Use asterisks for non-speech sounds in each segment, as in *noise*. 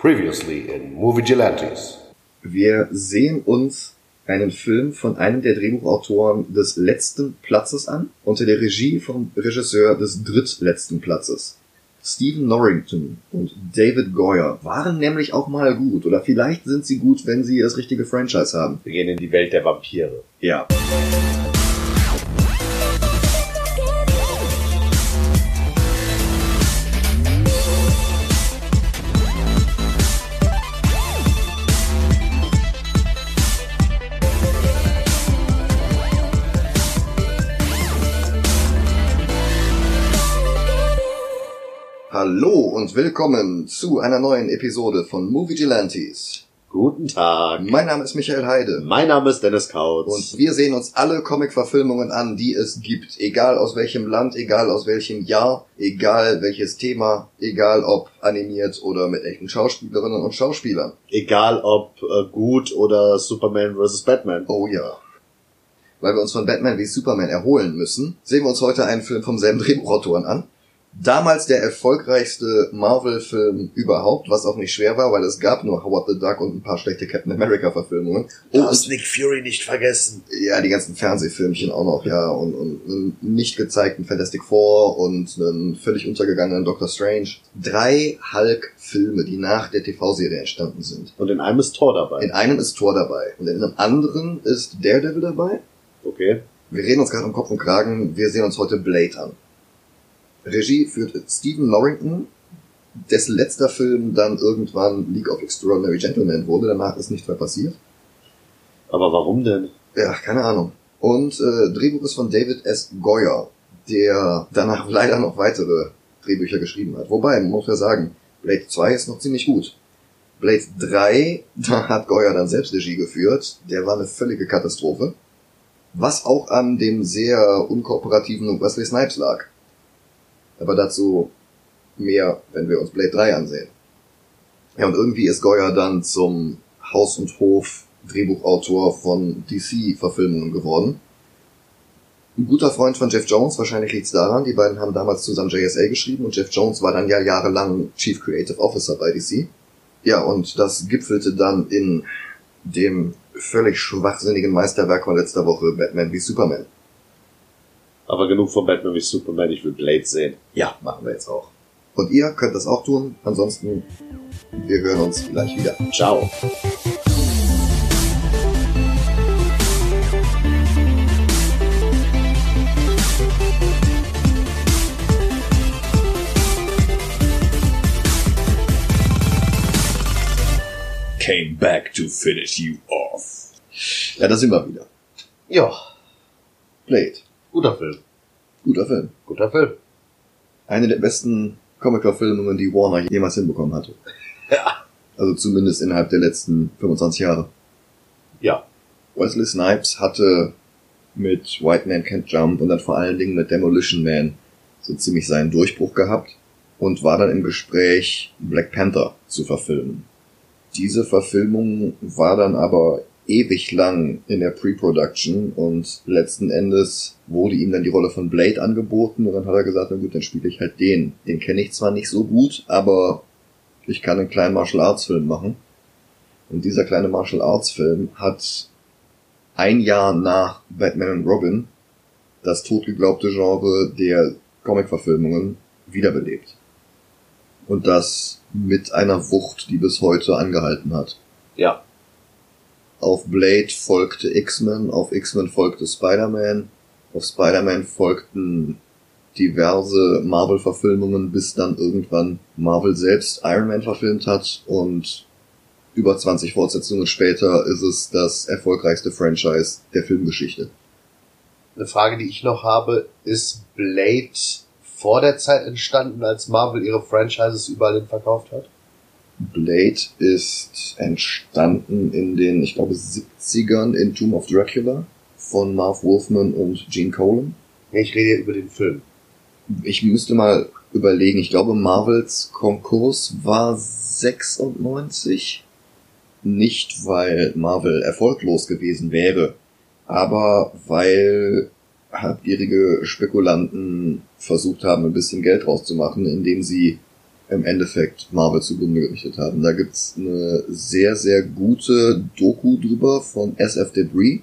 Previously in Movie Gelantes. Wir sehen uns einen Film von einem der Drehbuchautoren des letzten Platzes an, unter der Regie vom Regisseur des drittletzten Platzes. Stephen Norrington und David Goyer waren nämlich auch mal gut, oder vielleicht sind sie gut, wenn sie das richtige Franchise haben. Wir gehen in die Welt der Vampire. Ja. Und willkommen zu einer neuen Episode von Movie Gelantes. Guten Tag. Mein Name ist Michael Heide. Mein Name ist Dennis Kautz. Und wir sehen uns alle Comic-Verfilmungen an, die es gibt. Egal aus welchem Land, egal aus welchem Jahr, egal welches Thema, egal ob animiert oder mit echten Schauspielerinnen und Schauspielern. Egal ob äh, gut oder Superman vs. Batman. Oh ja. Weil wir uns von Batman wie Superman erholen müssen, sehen wir uns heute einen Film vom selben Drehbuchautoren an. Damals der erfolgreichste Marvel-Film überhaupt, was auch nicht schwer war, weil es gab nur Howard the Duck und ein paar schlechte Captain America-Verfilmungen. Du Oh, hast und Nick Fury nicht vergessen. ja, die ganzen Fernsehfilmchen auch noch, ja, und, und einen nicht gezeigten Fantastic Four und einen völlig untergegangenen Doctor Strange. Drei Hulk-Filme, die nach der TV-Serie entstanden sind. Und in einem ist Thor dabei. In einem ist Thor dabei und in einem anderen ist Daredevil dabei. Okay. Wir reden uns gerade um Kopf und Kragen, wir sehen uns heute Blade an. Regie führt Stephen Norrington, dessen letzter Film dann irgendwann League of Extraordinary Gentlemen wurde, danach ist nichts mehr passiert. Aber warum denn? Ja, keine Ahnung. Und äh, Drehbuch ist von David S. Goyer, der danach *laughs* leider noch weitere Drehbücher geschrieben hat. Wobei, man muss ja sagen, Blade 2 ist noch ziemlich gut. Blade 3, *laughs* da hat Goyer dann selbst Regie geführt. Der war eine völlige Katastrophe. Was auch an dem sehr unkooperativen Wesley Snipes lag. Aber dazu mehr, wenn wir uns Blade 3 ansehen. Ja, und irgendwie ist Goyer dann zum Haus- und Hof-Drehbuchautor von DC-Verfilmungen geworden. Ein guter Freund von Jeff Jones, wahrscheinlich liegt's daran, die beiden haben damals zusammen JSA geschrieben und Jeff Jones war dann ja jahrelang Chief Creative Officer bei DC. Ja, und das gipfelte dann in dem völlig schwachsinnigen Meisterwerk von letzter Woche, Batman wie Superman. Aber genug von Batman wie Superman, ich will Blade sehen. Ja, machen wir jetzt auch. Und ihr könnt das auch tun. Ansonsten, wir hören uns gleich wieder. Ciao. came back to finish you off. Ja, da sind wir wieder. Ja, Blade. Guter Film. Guter Film. Guter Film. Eine der besten Comic-Verfilmungen, die Warner jemals hinbekommen hatte. Ja. Also zumindest innerhalb der letzten 25 Jahre. Ja. Wesley Snipes hatte mit White Man Can't Jump und dann vor allen Dingen mit Demolition Man so ziemlich seinen Durchbruch gehabt und war dann im Gespräch, Black Panther zu verfilmen. Diese Verfilmung war dann aber ewig lang in der Pre-Production und letzten Endes wurde ihm dann die Rolle von Blade angeboten und dann hat er gesagt, na gut, dann spiele ich halt den. Den kenne ich zwar nicht so gut, aber ich kann einen kleinen Martial Arts Film machen. Und dieser kleine Martial Arts Film hat ein Jahr nach Batman und Robin das totgeglaubte Genre der Comic-Verfilmungen wiederbelebt. Und das mit einer Wucht, die bis heute angehalten hat. Ja. Auf Blade folgte X-Men, auf X-Men folgte Spider-Man, auf Spider-Man folgten diverse Marvel-Verfilmungen, bis dann irgendwann Marvel selbst Iron Man verfilmt hat und über 20 Fortsetzungen später ist es das erfolgreichste Franchise der Filmgeschichte. Eine Frage, die ich noch habe, ist Blade vor der Zeit entstanden, als Marvel ihre Franchises überall hin verkauft hat? Blade ist entstanden in den, ich glaube, 70ern in Tomb of Dracula von Marv Wolfman und Gene Colan. Ich rede über den Film. Ich müsste mal überlegen, ich glaube Marvels Konkurs war 96. Nicht, weil Marvel erfolglos gewesen wäre, aber weil habgierige Spekulanten versucht haben, ein bisschen Geld rauszumachen, indem sie im Endeffekt Marvel zugrunde gerichtet haben. Da gibt's eine sehr, sehr gute Doku drüber von SF Debris.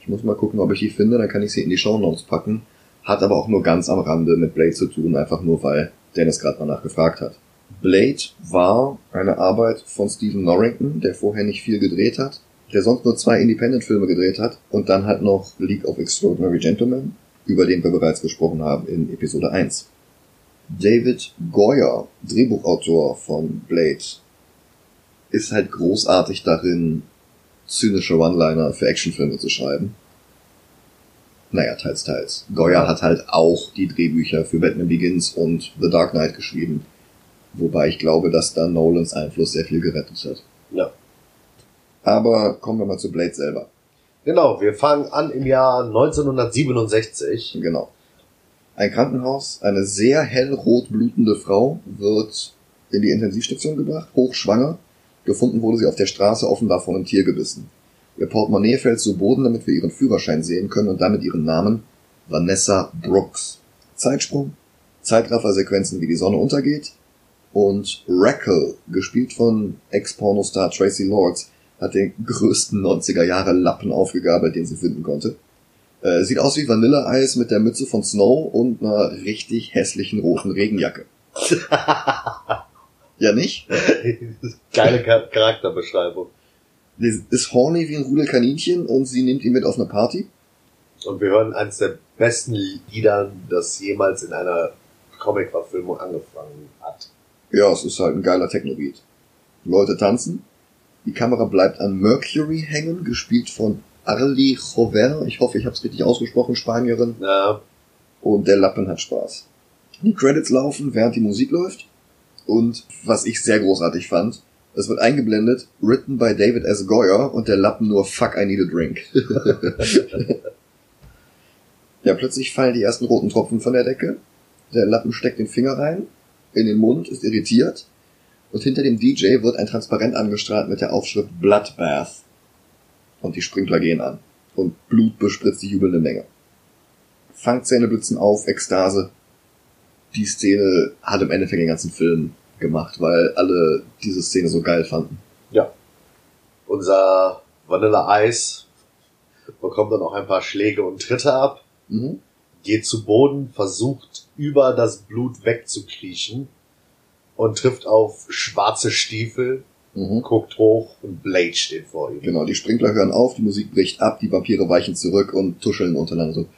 Ich muss mal gucken, ob ich die finde, dann kann ich sie in die Show Notes packen. Hat aber auch nur ganz am Rande mit Blade zu tun, einfach nur weil Dennis gerade danach gefragt hat. Blade war eine Arbeit von Stephen Norrington, der vorher nicht viel gedreht hat, der sonst nur zwei Independent-Filme gedreht hat und dann halt noch League of Extraordinary Gentlemen, über den wir bereits gesprochen haben in Episode 1. David Goyer, Drehbuchautor von Blade, ist halt großartig darin, zynische One-Liner für Actionfilme zu schreiben. Naja, teils, teils. Goyer hat halt auch die Drehbücher für Batman Begins und The Dark Knight geschrieben. Wobei ich glaube, dass da Nolans Einfluss sehr viel gerettet hat. Ja. Aber kommen wir mal zu Blade selber. Genau, wir fangen an im Jahr 1967. Genau. Ein Krankenhaus, eine sehr hellrot blutende Frau wird in die Intensivstation gebracht, hochschwanger. Gefunden wurde sie auf der Straße offenbar von einem Tier gebissen. Ihr Portemonnaie fällt zu Boden, damit wir ihren Führerschein sehen können und damit ihren Namen Vanessa Brooks. Zeitsprung, Zeitraffer-Sequenzen, wie die Sonne untergeht und Rackle, gespielt von Ex-Pornostar Tracy Lords, hat den größten 90er Jahre Lappen aufgegabelt, den sie finden konnte. Äh, sieht aus wie Vanilleeis mit der Mütze von Snow und einer richtig hässlichen roten Regenjacke. *laughs* ja nicht? Geile Char- Charakterbeschreibung. Die ist horny wie ein Rudel Kaninchen und sie nimmt ihn mit auf eine Party. Und wir hören eines der besten Lieder, das jemals in einer Comic-Verfilmung angefangen hat. Ja, es ist halt ein geiler Techno-Beat. Leute tanzen. Die Kamera bleibt an Mercury hängen, gespielt von Arlie Jover. Ich hoffe, ich habe es richtig ausgesprochen, Spanierin. Ja, Und der Lappen hat Spaß. Die Credits laufen, während die Musik läuft. Und was ich sehr großartig fand, es wird eingeblendet, written by David S. Goyer und der Lappen nur Fuck, I need a drink. *laughs* ja, plötzlich fallen die ersten roten Tropfen von der Decke. Der Lappen steckt den Finger rein, in den Mund, ist irritiert. Und hinter dem DJ wird ein Transparent angestrahlt mit der Aufschrift Bloodbath. Und die Sprinkler gehen an. Und Blut bespritzt die jubelnde Menge. Fangzähne blitzen auf, Ekstase. Die Szene hat im Endeffekt den ganzen Film gemacht, weil alle diese Szene so geil fanden. unser Vanilla Ice bekommt dann auch ein paar Schläge und Tritte ab, Mhm. geht zu Boden, versucht über das Blut wegzukriechen und trifft auf schwarze Stiefel, Mhm. guckt hoch und Blade steht vor ihm. Genau, die Sprinkler hören auf, die Musik bricht ab, die Vampire weichen zurück und tuscheln untereinander so.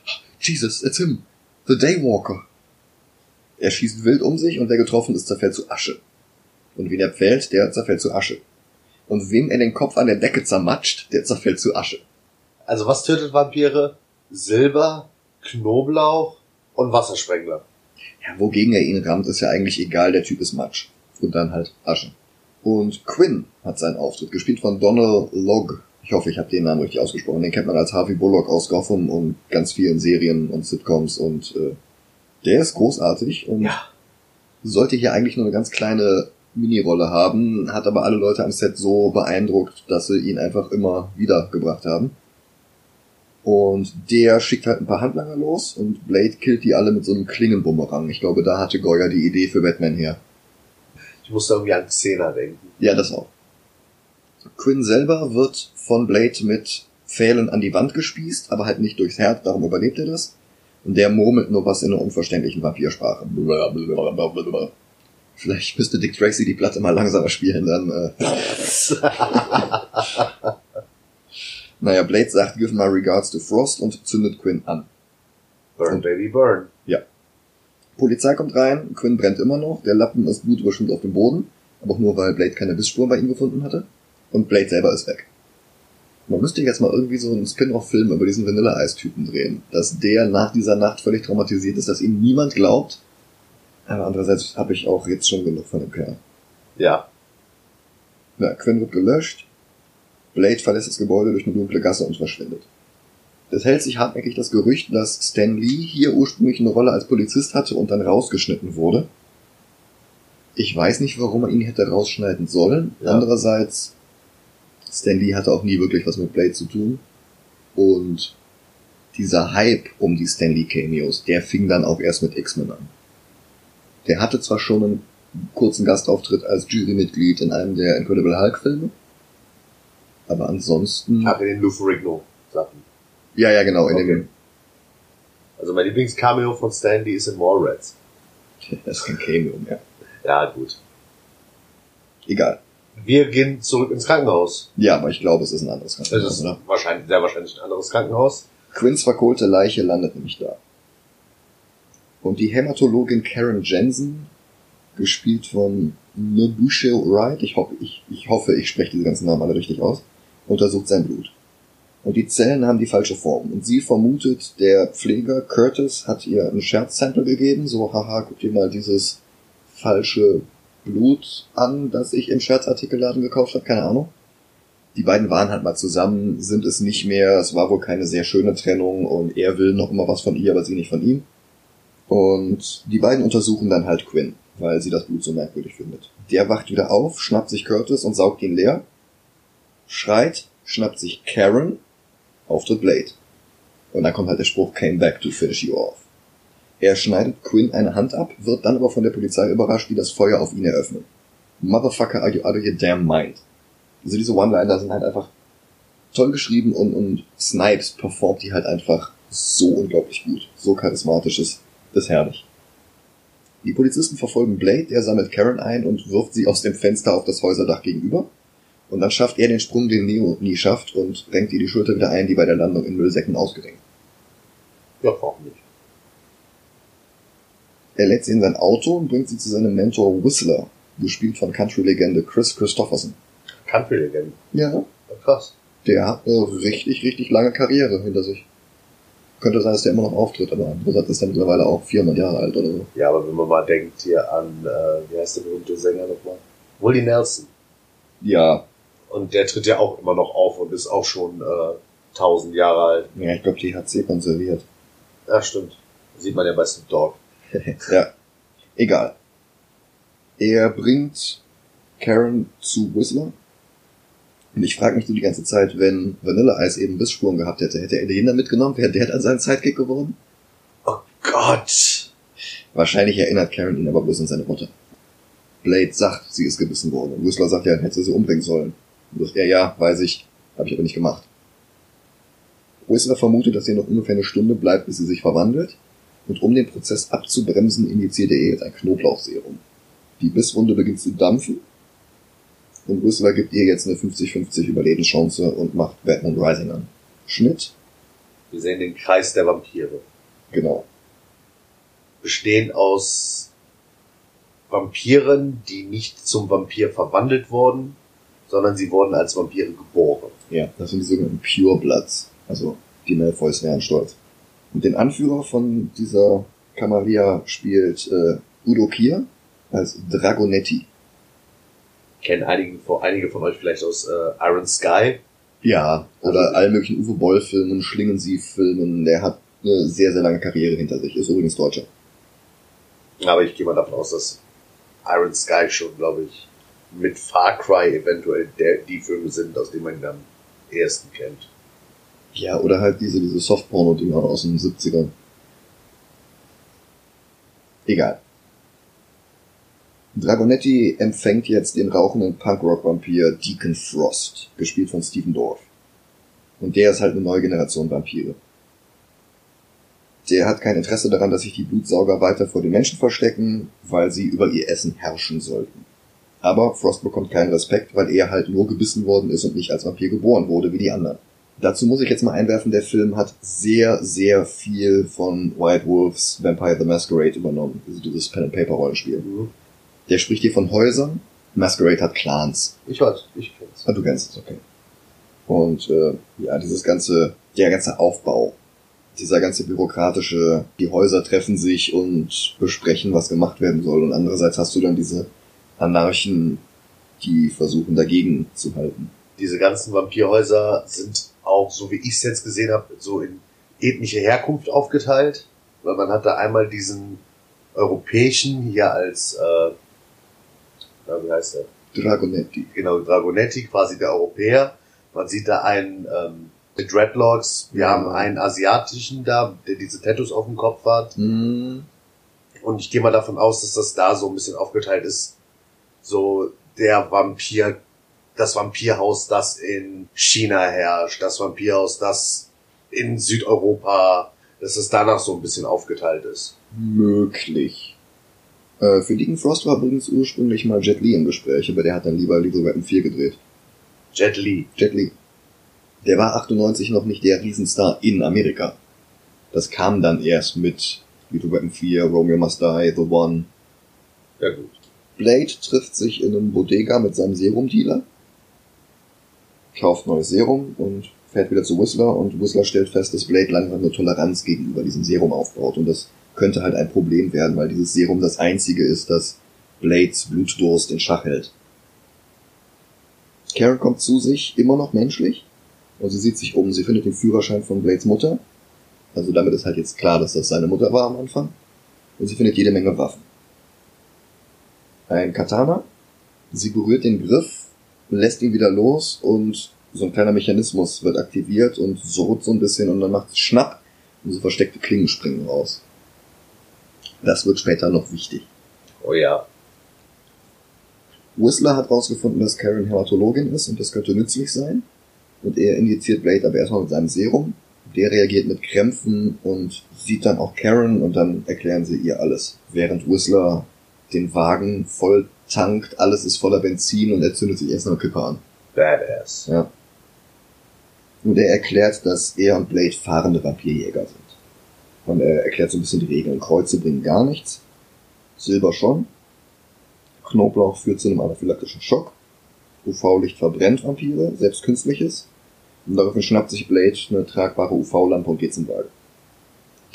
Jesus, it's him. The Daywalker. Er schießt wild um sich und wer getroffen ist, zerfällt zu Asche. Und wen er pfählt, der zerfällt zu Asche. Und wem er den Kopf an der Decke zermatscht, der zerfällt zu Asche. Also was tötet Vampire? Silber, Knoblauch und Wasserspengler. Ja, wogegen er ihn rammt, ist ja eigentlich egal, der Typ ist Matsch. Und dann halt Asche. Und Quinn hat seinen Auftritt, gespielt von Donald Logg. Ich hoffe, ich habe den Namen richtig ausgesprochen. Den kennt man als Harvey Bullock aus Gotham und ganz vielen Serien und Sitcoms und äh, der ist großartig und Ja. sollte hier eigentlich nur eine ganz kleine Minirolle haben, hat aber alle Leute am Set so beeindruckt, dass sie ihn einfach immer wieder gebracht haben. Und der schickt halt ein paar Handlanger los und Blade killt die alle mit so einem Klingenbumerang. Ich glaube, da hatte Goya die Idee für Batman her. Ich musste irgendwie an Xena denken. Ja, das auch. Quinn selber wird von Blade mit Pfählen an die Wand gespießt, aber halt nicht durchs Herz, darum überlebt er das. Und der murmelt nur was in einer unverständlichen Vampirsprache. Vielleicht müsste Dick Tracy die Platte mal langsamer spielen, dann. Äh. *laughs* naja, Blade sagt, give my regards to Frost und zündet Quinn an. Burn, Baby, burn. Polizei kommt rein, Quinn brennt immer noch, der Lappen ist blutüberschwemmt auf dem Boden, aber auch nur, weil Blade keine Bissspuren bei ihm gefunden hatte. Und Blade selber ist weg. Man müsste jetzt mal irgendwie so einen Spin-off-Film über diesen Vanilla-Eis-Typen drehen, dass der nach dieser Nacht völlig traumatisiert ist, dass ihm niemand glaubt. Aber andererseits habe ich auch jetzt schon genug von dem Kerl. Ja. Ja, Quinn wird gelöscht, Blade verlässt das Gebäude durch eine dunkle Gasse und verschwindet. Es hält sich hartnäckig das Gerücht, dass Stan Lee hier ursprünglich eine Rolle als Polizist hatte und dann rausgeschnitten wurde. Ich weiß nicht, warum man ihn hätte rausschneiden sollen. Ja. Andererseits, Stan Lee hatte auch nie wirklich was mit Blade zu tun. Und dieser Hype um die Stan Lee Cameos, der fing dann auch erst mit X-Men an. Der hatte zwar schon einen kurzen Gastauftritt als Jurymitglied in einem der Incredible Hulk Filme. Aber ansonsten. Ach, in den Lou Ferrigno Sachen. Ja, ja, genau, in Okay. Also mein Lieblingscameo von Stanley ist in Mallrats. dem. Das ist kein Cameo mehr. Ja, gut. Egal. Wir gehen zurück ins Krankenhaus. Ja, aber ich glaube, es ist ein anderes Krankenhaus, ist oder? wahrscheinlich, sehr wahrscheinlich ein anderes Krankenhaus. Quinns verkohlte Leiche landet nämlich da. Und die Hämatologin Karen Jensen, gespielt von Nobushe Wright, ich hoffe, ich, ich hoffe, ich spreche diese ganzen Namen alle richtig aus, untersucht sein Blut. Und die Zellen haben die falsche Form. Und sie vermutet, der Pfleger Curtis hat ihr ein Scherzsample gegeben, so, haha, guck dir mal dieses falsche Blut an, das ich im Scherzartikelladen gekauft habe, keine Ahnung die beiden waren halt mal zusammen, sind es nicht mehr. Es war wohl keine sehr schöne Trennung und er will noch immer was von ihr, aber sie nicht von ihm. Und die beiden untersuchen dann halt Quinn, weil sie das Blut so merkwürdig findet. Der wacht wieder auf, schnappt sich Curtis und saugt ihn leer, schreit, schnappt sich Karen, auftritt Blade. Und dann kommt halt der Spruch, came back to finish you off. Er schneidet Quinn eine Hand ab, wird dann aber von der Polizei überrascht, die das Feuer auf ihn eröffnen. Motherfucker, are you out of your damn mind? Also diese One-Liner sind halt einfach toll geschrieben und, und Snipes performt die halt einfach so unglaublich gut. So charismatisch ist, ist herrlich. Die Polizisten verfolgen Blade, der sammelt Karen ein und wirft sie aus dem Fenster auf das Häuserdach gegenüber. Und dann schafft er den Sprung, den Neo nie schafft und renkt ihr die Schulter wieder ein, die bei der Landung in Müllsäcken ausgerenkt. Ja, warum nicht? Er lädt sie in sein Auto und bringt sie zu seinem Mentor Whistler, gespielt von Country-Legende Chris Christopherson. Country Legend. Ja, Ja, krass. Der hat eine richtig, richtig lange Karriere hinter sich. Könnte sein, dass der immer noch auftritt, aber andererseits ist er mittlerweile auch 400 Jahre alt oder so. Ja, aber wenn man mal denkt hier an, äh, wie heißt der berühmte Sänger nochmal? Willie Nelson. Ja, Und der tritt ja auch immer noch auf und ist auch schon äh, 1000 Jahre alt. ja ich glaube, THC konserviert. Ja, stimmt. Sieht man ja bei Snoop Dogg. *laughs* ja, egal. Er bringt Karen zu Whistler. Und ich frage mich so die ganze Zeit, wenn Vanilla Ice eben Bissspuren gehabt hätte, hätte er den da mitgenommen? Wäre der dann sein Sidekick geworden? Oh Gott! Wahrscheinlich erinnert Karen ihn aber bloß an seine Mutter. Blade sagt, sie ist gebissen worden. Und Whistler sagt, ja, dann hätte sie umbringen sollen. Und sagt er, ja, weiß ich, habe ich aber nicht gemacht. Whistler vermutet, dass ihr noch ungefähr eine Stunde bleibt, bis sie sich verwandelt. Und um den Prozess abzubremsen, injiziert er ihr jetzt ein Knoblauchserum. Die Bisswunde beginnt zu dampfen. Und Whistler gibt ihr jetzt eine 50-50 Überlebenschance und macht Batman Rising an. Schnitt, Wir sehen den Kreis der Vampire. genau. Bestehen aus Vampiren, die nicht zum Vampir verwandelt wurden, sondern sie wurden als Vampire geboren. Ja, das sind die sogenannten Pure Bloods. Also die Malfoys wären stolz. Und den Anführer von dieser Camarilla spielt äh, Udo Kier als Dragonetti. Kennen einige, von- einige von euch vielleicht aus äh, Iron Sky. Ja, oder allen möglichen Uwe Boll-Filmen, Schlingensief-Filmen. Der hat eine sehr, sehr lange Karriere hinter sich. Ist übrigens Deutscher. Aber ich gehe mal davon aus, dass Iron Sky schon, glaube ich, mit Far Cry eventuell der, die Filme sind, aus denen man ihn am ehesten kennt. Ja, oder halt diese, diese Softporno-Dinger aus den 70ern. Egal. Dragonetti empfängt jetzt den rauchenden Punkrock-Vampir Deacon Frost, gespielt von Stephen Dorff. Und der ist halt eine neue Generation Vampire. Der hat kein Interesse daran, dass sich die Blutsauger weiter vor den Menschen verstecken, weil sie über ihr Essen herrschen sollten. Aber Frost bekommt keinen Respekt, weil er halt nur gebissen worden ist und nicht als Vampir geboren wurde wie die anderen. Dazu muss ich jetzt mal einwerfen, der Film hat sehr, sehr viel von White Wolves Vampire the Masquerade übernommen. Also dieses Pen-and-Paper-Rollenspiel. Der spricht hier von Häusern. Masquerade hat Clans. Ich weiß, ich kenn's. Ah, du kennst es, okay. Und äh, ja, dieses ganze, der ganze Aufbau, dieser ganze bürokratische, die Häuser treffen sich und besprechen, was gemacht werden soll. Und andererseits hast du dann diese Anarchen, die versuchen dagegen zu halten. Diese ganzen Vampirhäuser sind auch, so wie ich es jetzt gesehen habe, so in ethnische Herkunft aufgeteilt. Weil man hat da einmal diesen europäischen hier als, äh, na, wie heißt der? Dragonetti. genau, Dragonetti, quasi der Europäer. Man sieht da einen ähm, mit Dreadlocks, wir Ja. haben einen asiatischen da, der diese Tattoos auf dem Kopf hat. Hm, Und ich gehe mal davon aus, dass das da so ein bisschen aufgeteilt ist. So der Vampir, das Vampirhaus, das in China herrscht, das Vampirhaus, das in Südeuropa, dass es danach so ein bisschen aufgeteilt ist. Möglich. Äh, für Deacon Frost war übrigens ursprünglich mal Jet Li im Gespräch, aber der hat dann lieber Lethal Weapon 4 gedreht. Jet Li. Jet Li. Der war 98 noch nicht der Riesenstar in Amerika. Das kam dann erst mit Lethal Weapon 4, Romeo Must Die, The One. Ja gut. Blade trifft sich in einem Bodega mit seinem Serumdealer, kauft neues Serum und fährt wieder zu Whistler und Whistler stellt fest, dass Blade langsam eine Toleranz gegenüber diesem Serum aufbaut und das könnte halt ein Problem werden, weil dieses Serum das einzige ist, das Blades Blutdurst in Schach hält. Karen kommt zu sich, immer noch menschlich, und sie sieht sich um. Sie findet den Führerschein von Blades Mutter. Also damit ist halt jetzt klar, dass das seine Mutter war am Anfang. Und sie findet jede Menge Waffen. Ein Katana. Sie berührt den Griff, lässt ihn wieder los und so ein kleiner Mechanismus wird aktiviert und surrt so ein bisschen und dann macht es Schnapp und so versteckte Klingen springen raus. Das wird später noch wichtig. Oh ja. Whistler hat herausgefunden, dass Karen Hämatologin ist und das könnte nützlich sein. Und er injiziert Blade aber erstmal mit seinem Serum. Der reagiert mit Krämpfen und sieht dann auch Karen und dann erklären sie ihr alles. Während Whistler den Wagen voll tankt, alles ist voller Benzin und er zündet sich erst noch eine Kippe an. Badass. Ja. Und er erklärt, dass er und Blade fahrende Vampirjäger sind. Und er erklärt so ein bisschen die Regeln. Kreuze bringen gar nichts. Silber schon. Knoblauch führt zu einem anaphylaktischen Schock. UV-Licht verbrennt Vampire, selbst künstliches. Und daraufhin schnappt sich Blade eine tragbare UV-Lampe und geht zum Wagen.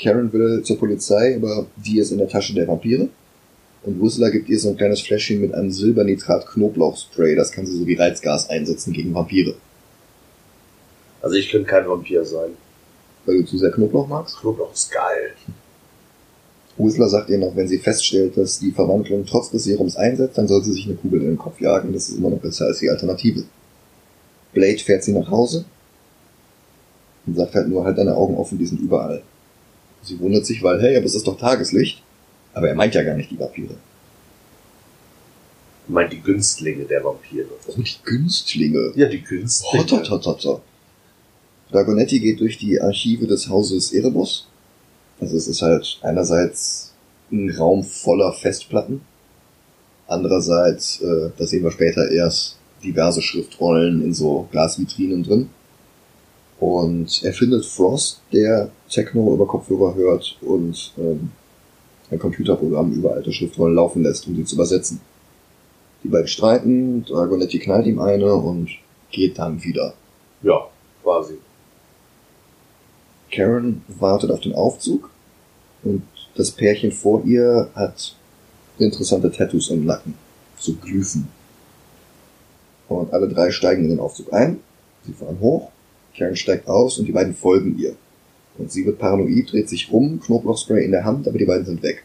Karen will zur Polizei, aber die ist in der Tasche der Vampire. Und Whistler gibt ihr so ein kleines Fläschchen mit einem Silbernitrat-Knoblauchspray. Das kann sie so wie Reizgas einsetzen gegen Vampire. Also ich könnte kein Vampir sein. Weil du zu sehr Knoblauch magst? Knoblauch ist geil. Whistler sagt ihr noch, wenn sie feststellt, dass die Verwandlung trotz des Serums einsetzt, dann soll sie sich eine Kugel in den Kopf jagen. Das ist immer noch besser als die Alternative. Blade fährt sie nach Hause und sagt halt nur, halt deine Augen offen, die sind überall. Sie wundert sich, weil, hey, aber es ist doch Tageslicht. Aber er meint ja gar nicht die Vampire. Ich meine die Günstlinge der Vampire. Oh, die Günstlinge. Ja, die Günstlinge. Hototototo. Dragonetti geht durch die Archive des Hauses Erebus. Also es ist halt einerseits ein Raum voller Festplatten. Andererseits, äh, das sehen wir später erst, diverse Schriftrollen in so Glasvitrinen drin. Und er findet Frost, der Techno über Kopfhörer hört und ähm, ein Computerprogramm über alte Schriftrollen laufen lässt, um sie zu übersetzen. Die beiden streiten, Dragonetti knallt ihm eine und geht dann wieder. Ja, quasi. Karen wartet auf den Aufzug und das Pärchen vor ihr hat interessante Tattoos im Nacken, so Glyphen. Und alle drei steigen in den Aufzug ein, sie fahren hoch, Karen steigt aus und die beiden folgen ihr. Und sie wird paranoid, dreht sich um, Knoblauchspray in der Hand, aber die beiden sind weg.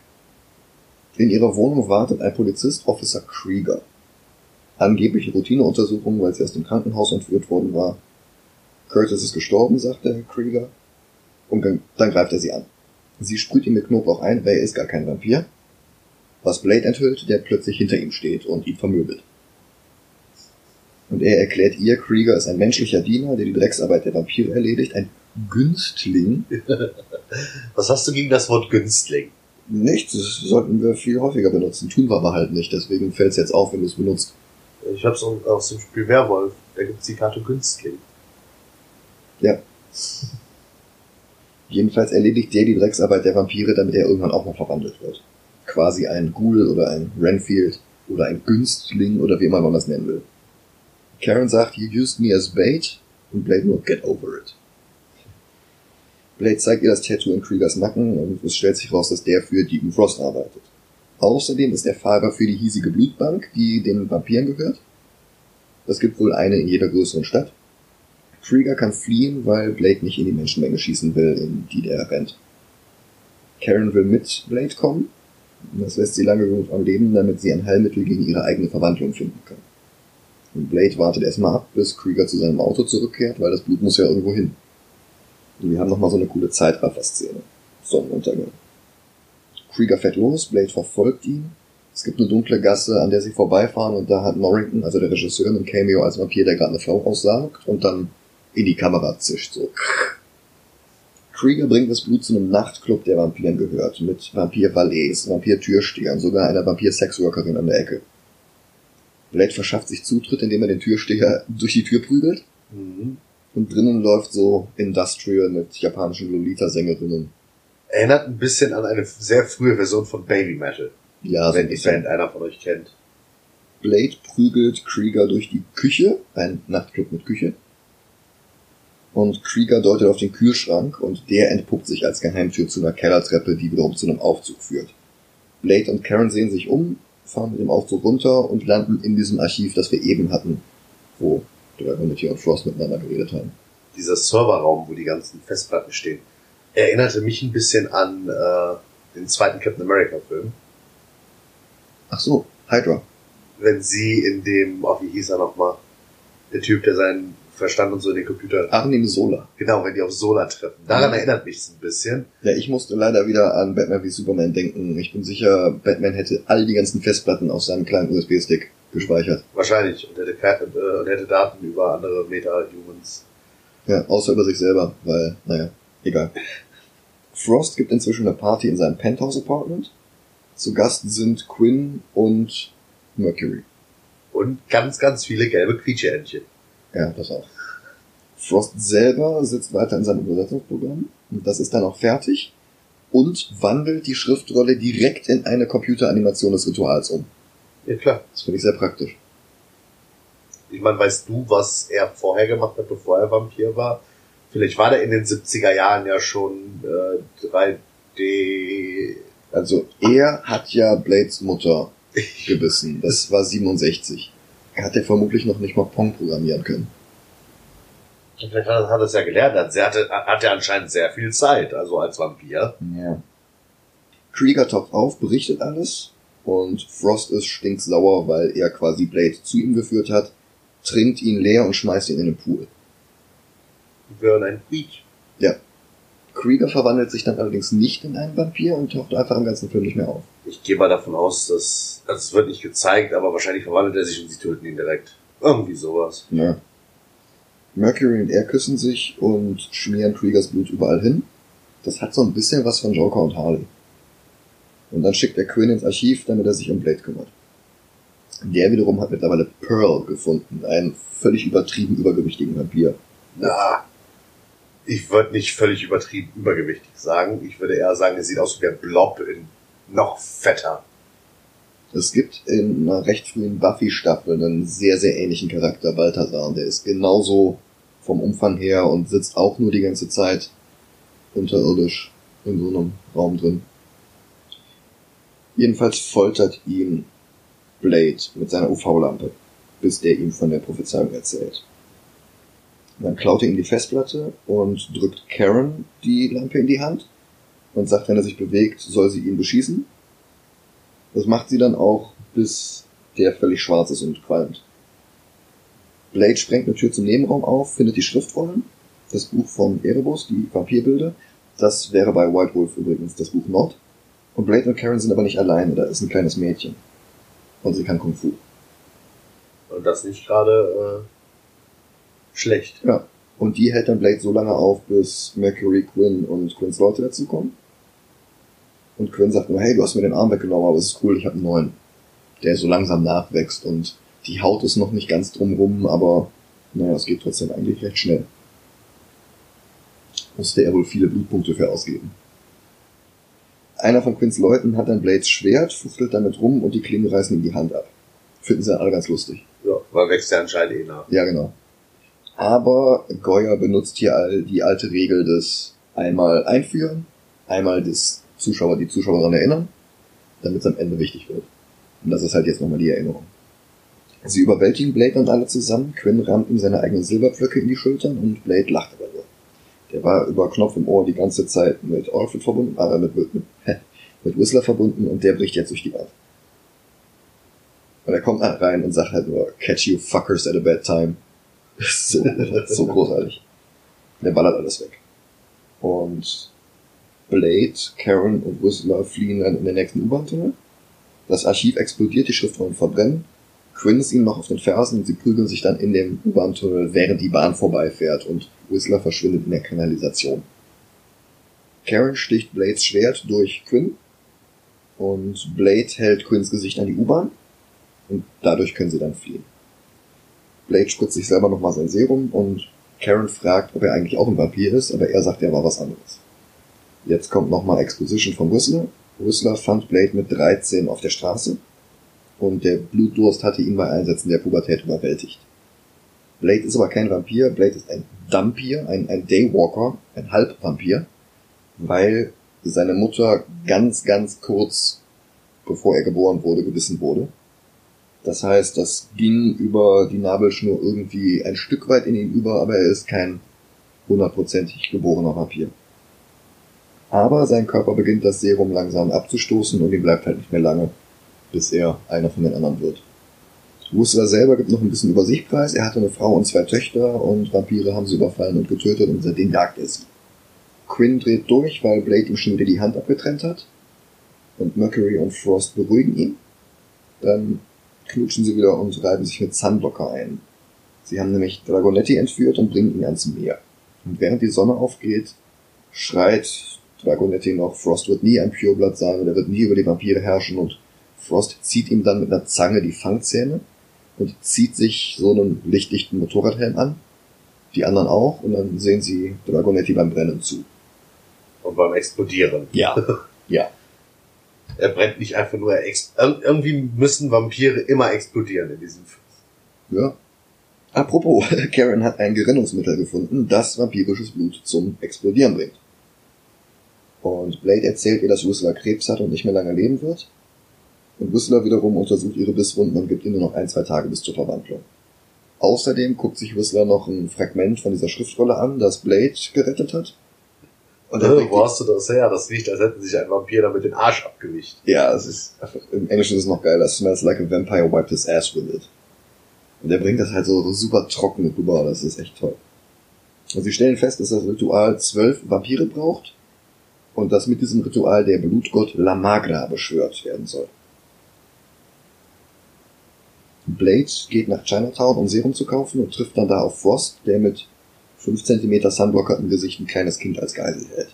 In ihrer Wohnung wartet ein Polizist, Officer Krieger. Angebliche Routineuntersuchung, weil sie aus dem Krankenhaus entführt worden war. Curtis ist gestorben, sagt der Krieger. Und dann greift er sie an. Sie sprüht ihn mit Knoblauch ein, weil er ist gar kein Vampir. Was Blade enthüllt, der plötzlich hinter ihm steht und ihn vermöbelt. Und er erklärt ihr, Krieger ist ein menschlicher Diener, der die Drecksarbeit der Vampire erledigt, ein Günstling. *laughs* Was hast du gegen das Wort Günstling? Nichts, das sollten wir viel häufiger benutzen. Tun wir aber halt nicht, deswegen fällt es jetzt auf, wenn du es benutzt. Ich hab's aus dem Spiel Werwolf. Da gibt's die Karte Günstling. Ja. *laughs* Jedenfalls erledigt der die Drecksarbeit der Vampire, damit er irgendwann auch mal verwandelt wird. Quasi ein Ghoul oder ein Renfield oder ein Günstling oder wie immer man das nennen will. Karen sagt, you used me as bait und Blade nur, get over it. Blade zeigt ihr das Tattoo in Kriegers Nacken und es stellt sich raus, dass der für Deacon Frost arbeitet. Außerdem ist er Fahrer für die hiesige Blutbank, die den Vampiren gehört. Es gibt wohl eine in jeder größeren Stadt. Krieger kann fliehen, weil Blade nicht in die Menschenmenge schießen will, in die der rennt. Karen will mit Blade kommen. Das lässt sie lange genug am Leben, damit sie ein Heilmittel gegen ihre eigene Verwandlung finden kann. Und Blade wartet erstmal ab, bis Krieger zu seinem Auto zurückkehrt, weil das Blut muss ja irgendwo hin. Und wir haben nochmal so eine coole Zeitraffer-Szene. Sonnenuntergang. Krieger fährt los, Blade verfolgt ihn. Es gibt eine dunkle Gasse, an der sie vorbeifahren und da hat Norrington, also der Regisseur, einen Cameo als Vampir, der gerade eine Frau aussaugt und dann in die Kamera zischt, so. Krieger bringt das Blut zu einem Nachtclub, der Vampiren gehört, mit Vampir-Valets, Vampir-Türstehern, sogar einer Vampir-Sexworkerin an der Ecke. Blade verschafft sich Zutritt, indem er den Türsteher *laughs* durch die Tür prügelt Mhm. Und drinnen läuft so Industrial mit japanischen Lolita-Sängerinnen. Erinnert ein bisschen an eine sehr frühe Version von Baby Metal, Ja, so wenn die. Band einer von euch kennt. Blade prügelt Krieger durch die Küche, ein Nachtclub mit Küche. Und Krieger deutet auf den Kühlschrank und der entpuppt sich als Geheimtür zu einer Kellertreppe, die wiederum zu einem Aufzug führt. Blade und Karen sehen sich um, fahren mit dem Aufzug runter und landen in diesem Archiv, das wir eben hatten, wo Dragonity und Frost miteinander geredet haben. Dieser Serverraum, wo die ganzen Festplatten stehen, erinnerte mich ein bisschen an äh, den zweiten Captain America Film. Ach so, Hydra. Wenn sie in dem, oh, wie hieß er nochmal? Der Typ, der seinen Verstand und so in den Computer. Arnim Sola. Genau, wenn die auf Solar treffen. Daran Mhm. erinnert mich es ein bisschen. Ja, ich musste leider wieder an Batman wie Superman denken. Ich bin sicher, Batman hätte all die ganzen Festplatten auf seinem kleinen USB-Stick gespeichert. Wahrscheinlich. Und hätte, äh, und hätte Daten über andere Meta-Humans. Ja, außer über sich selber, weil, naja, egal. Frost gibt inzwischen eine Party in seinem Penthouse-Apartment. Zu Gast sind Quinn und Mercury. Und ganz, ganz viele gelbe Quietscheentchen. Ja, das auch. Frost selber sitzt weiter in seinem Übersetzungsprogramm. Und das ist dann auch fertig. Und wandelt die Schriftrolle direkt in eine Computeranimation des Rituals um. Ja, klar. Das finde ich sehr praktisch. Ich meine, weißt du, was er vorher gemacht hat, bevor er Vampir war? Vielleicht war der in den 70er Jahren ja schon äh, 3D. Also er hat ja Blades Mutter gebissen. Das war 67. Er hat ja vermutlich noch nicht mal Pong programmieren können. Vielleicht hat hat er es ja gelernt. Er hatte, hatte anscheinend sehr viel Zeit, also als Vampir. Ja. Krieger taucht auf, berichtet alles und Frost ist stinksauer, weil er quasi Blade zu ihm geführt hat, trinkt ihn leer und schmeißt ihn in den Pool. Wir hören ein Quietsch. Krieger verwandelt sich dann allerdings nicht in einen Vampir und taucht einfach im ganzen Film nicht mehr auf. Ich gehe mal davon aus, dass, also es wird nicht gezeigt, aber wahrscheinlich verwandelt er sich und sie töten ihn direkt. Irgendwie sowas. Ja. Mercury und er küssen sich und schmieren Kriegers Blut überall hin. Das hat so ein bisschen was von Joker und Harley. Und dann schickt er Quinn ins Archiv, damit er sich um Blade kümmert. Der wiederum hat mittlerweile Pearl gefunden, einen völlig übertrieben übergewichtigen Vampir. Na, ich würde nicht völlig übertrieben übergewichtig sagen. Ich würde eher sagen, er sieht aus wie ein Blob in noch fetter. Es gibt in einer recht frühen Buffy-Staffel einen sehr, sehr ähnlichen Charakter, Balthasar. Der ist genauso vom Umfang her und sitzt auch nur die ganze Zeit unterirdisch in so einem Raum drin. Jedenfalls foltert ihn Blade mit seiner UV-Lampe, bis der ihm von der Prophezeiung erzählt. Dann klaut er ihm die Festplatte und drückt Karen die Lampe in die Hand und sagt, wenn er sich bewegt, soll sie ihn beschießen. Das macht sie dann auch, bis der völlig schwarz ist und qualmt. Blade sprengt eine Tür zum Nebenraum auf, findet die Schriftrollen, das Buch von Erebus, die Vampirbilder. Das wäre bei White Wolf übrigens das Buch Nord. Und Blade und Karen sind aber nicht alleine, da ist ein kleines Mädchen. Und sie kann Kung Fu. Und das nicht gerade äh, schlecht. Ja. Und die hält dann Blade so lange auf, bis Mercury, Quinn und Quinns Leute dazukommen. Und Quinn sagt nur, hey, du hast mir den Arm weggenommen, aber es ist cool, ich habe einen neuen. Der so langsam nachwächst und die Haut ist noch nicht ganz drumrum, aber naja, es geht trotzdem eigentlich recht schnell. Musste er wohl viele Blutpunkte für ausgeben. Einer von Quinns Leuten hat ein Blades Schwert, fuchtelt damit rum und die Klingen reißen ihm die Hand ab. Finden sie alle ganz lustig. Ja, weil wächst ja anscheinend eh nach. Ja, genau. Aber Goya benutzt hier all die alte Regel des einmal einführen, einmal des Zuschauer, die Zuschauer daran erinnern, damit es am Ende wichtig wird. Und das ist halt jetzt nochmal die Erinnerung. Sie überwältigen Blade und alle zusammen, Quinn rammt ihm seine eigenen Silberpflöcke in die Schultern und Blade lacht aber. Der war über Knopf im Ohr die ganze Zeit mit Alfred verbunden, äh, mit, mit, mit, *laughs* mit Whistler verbunden und der bricht jetzt durch die Wand. Und er kommt halt rein und sagt halt nur, catch you fuckers at a bad time. *laughs* so, so großartig. Der ballert alles weg. Und Blade, Karen und Whistler fliehen dann in den nächsten U-Bahn-Tunnel. Das Archiv explodiert, die Schriftrollen verbrennen. Quinn ist ihnen noch auf den Fersen und sie prügeln sich dann in dem U-Bahn-Tunnel, während die Bahn vorbeifährt und Whistler verschwindet in der Kanalisation. Karen sticht Blades Schwert durch Quinn und Blade hält Quinns Gesicht an die U-Bahn und dadurch können sie dann fliehen. Blade spritzt sich selber nochmal sein Serum und Karen fragt, ob er eigentlich auch ein Vampir ist, aber er sagt, er war was anderes. Jetzt kommt nochmal Exposition von Whistler. Whistler fand Blade mit 13 auf der Straße und der Blutdurst hatte ihn bei Einsätzen der Pubertät überwältigt. Blade ist aber kein Vampir, Blade ist ein Dampir, ein, ein Daywalker, ein Halbvampir, weil seine Mutter ganz, ganz kurz bevor er geboren wurde, gebissen wurde. Das heißt, das ging über die Nabelschnur irgendwie ein Stück weit in ihn über, aber er ist kein hundertprozentig geborener Vampir. Aber sein Körper beginnt das Serum langsam abzustoßen und ihm bleibt halt nicht mehr lange, bis er einer von den anderen wird. Whistler selber gibt noch ein bisschen über sich preis. Er hatte eine Frau und zwei Töchter und Vampire haben sie überfallen und getötet und seitdem jagt er sie. Quinn dreht durch, weil Blade ihm schon wieder die Hand abgetrennt hat. Und Mercury und Frost beruhigen ihn. Dann knutschen sie wieder und reiben sich mit Sunblocker ein. Sie haben nämlich Dragonetti entführt und bringen ihn ans Meer. Und während die Sonne aufgeht, schreit Dragonetti noch, Frost wird nie ein Pureblood sein und er wird nie über die Vampire herrschen und Frost zieht ihm dann mit einer Zange die Fangzähne und zieht sich so einen lichtdichten Motorradhelm an. Die anderen auch und dann sehen sie Dragonetti beim Brennen zu. Und beim Explodieren. Ja. *laughs* ja. Er brennt nicht einfach nur, er ex Ir irgendwie müssen Vampire immer explodieren in diesem Film. Ja. Apropos, *laughs* Karen hat ein Gerinnungsmittel gefunden, das vampirisches Blut zum Explodieren bringt. Und Blade erzählt ihr, dass Whistler Krebs hat und nicht mehr lange leben wird. Und Whistler wiederum untersucht ihre Bisswunden und gibt ihnen nur noch ein, zwei Tage bis zur Verwandlung. Außerdem guckt sich Whistler noch ein Fragment von dieser Schriftrolle an, das Blade gerettet hat. Und dann äh, wo hast du das her? Das riecht, als hätten sich ein Vampir damit den Arsch abgewischt. Ja, es ist im Englischen ist es noch geiler. Smells like a vampire wiped his ass with it. Und er bringt das halt so, so super trocken rüber, das ist echt toll. Und sie stellen fest, dass das Ritual zwölf Vampire braucht und dass mit diesem Ritual der Blutgott La Magra beschwört werden soll. Blade geht nach Chinatown, um Serum zu kaufen und trifft dann da auf Frost, der mit 5 cm Sunblocker im Gesicht ein kleines Kind als Geisel hält.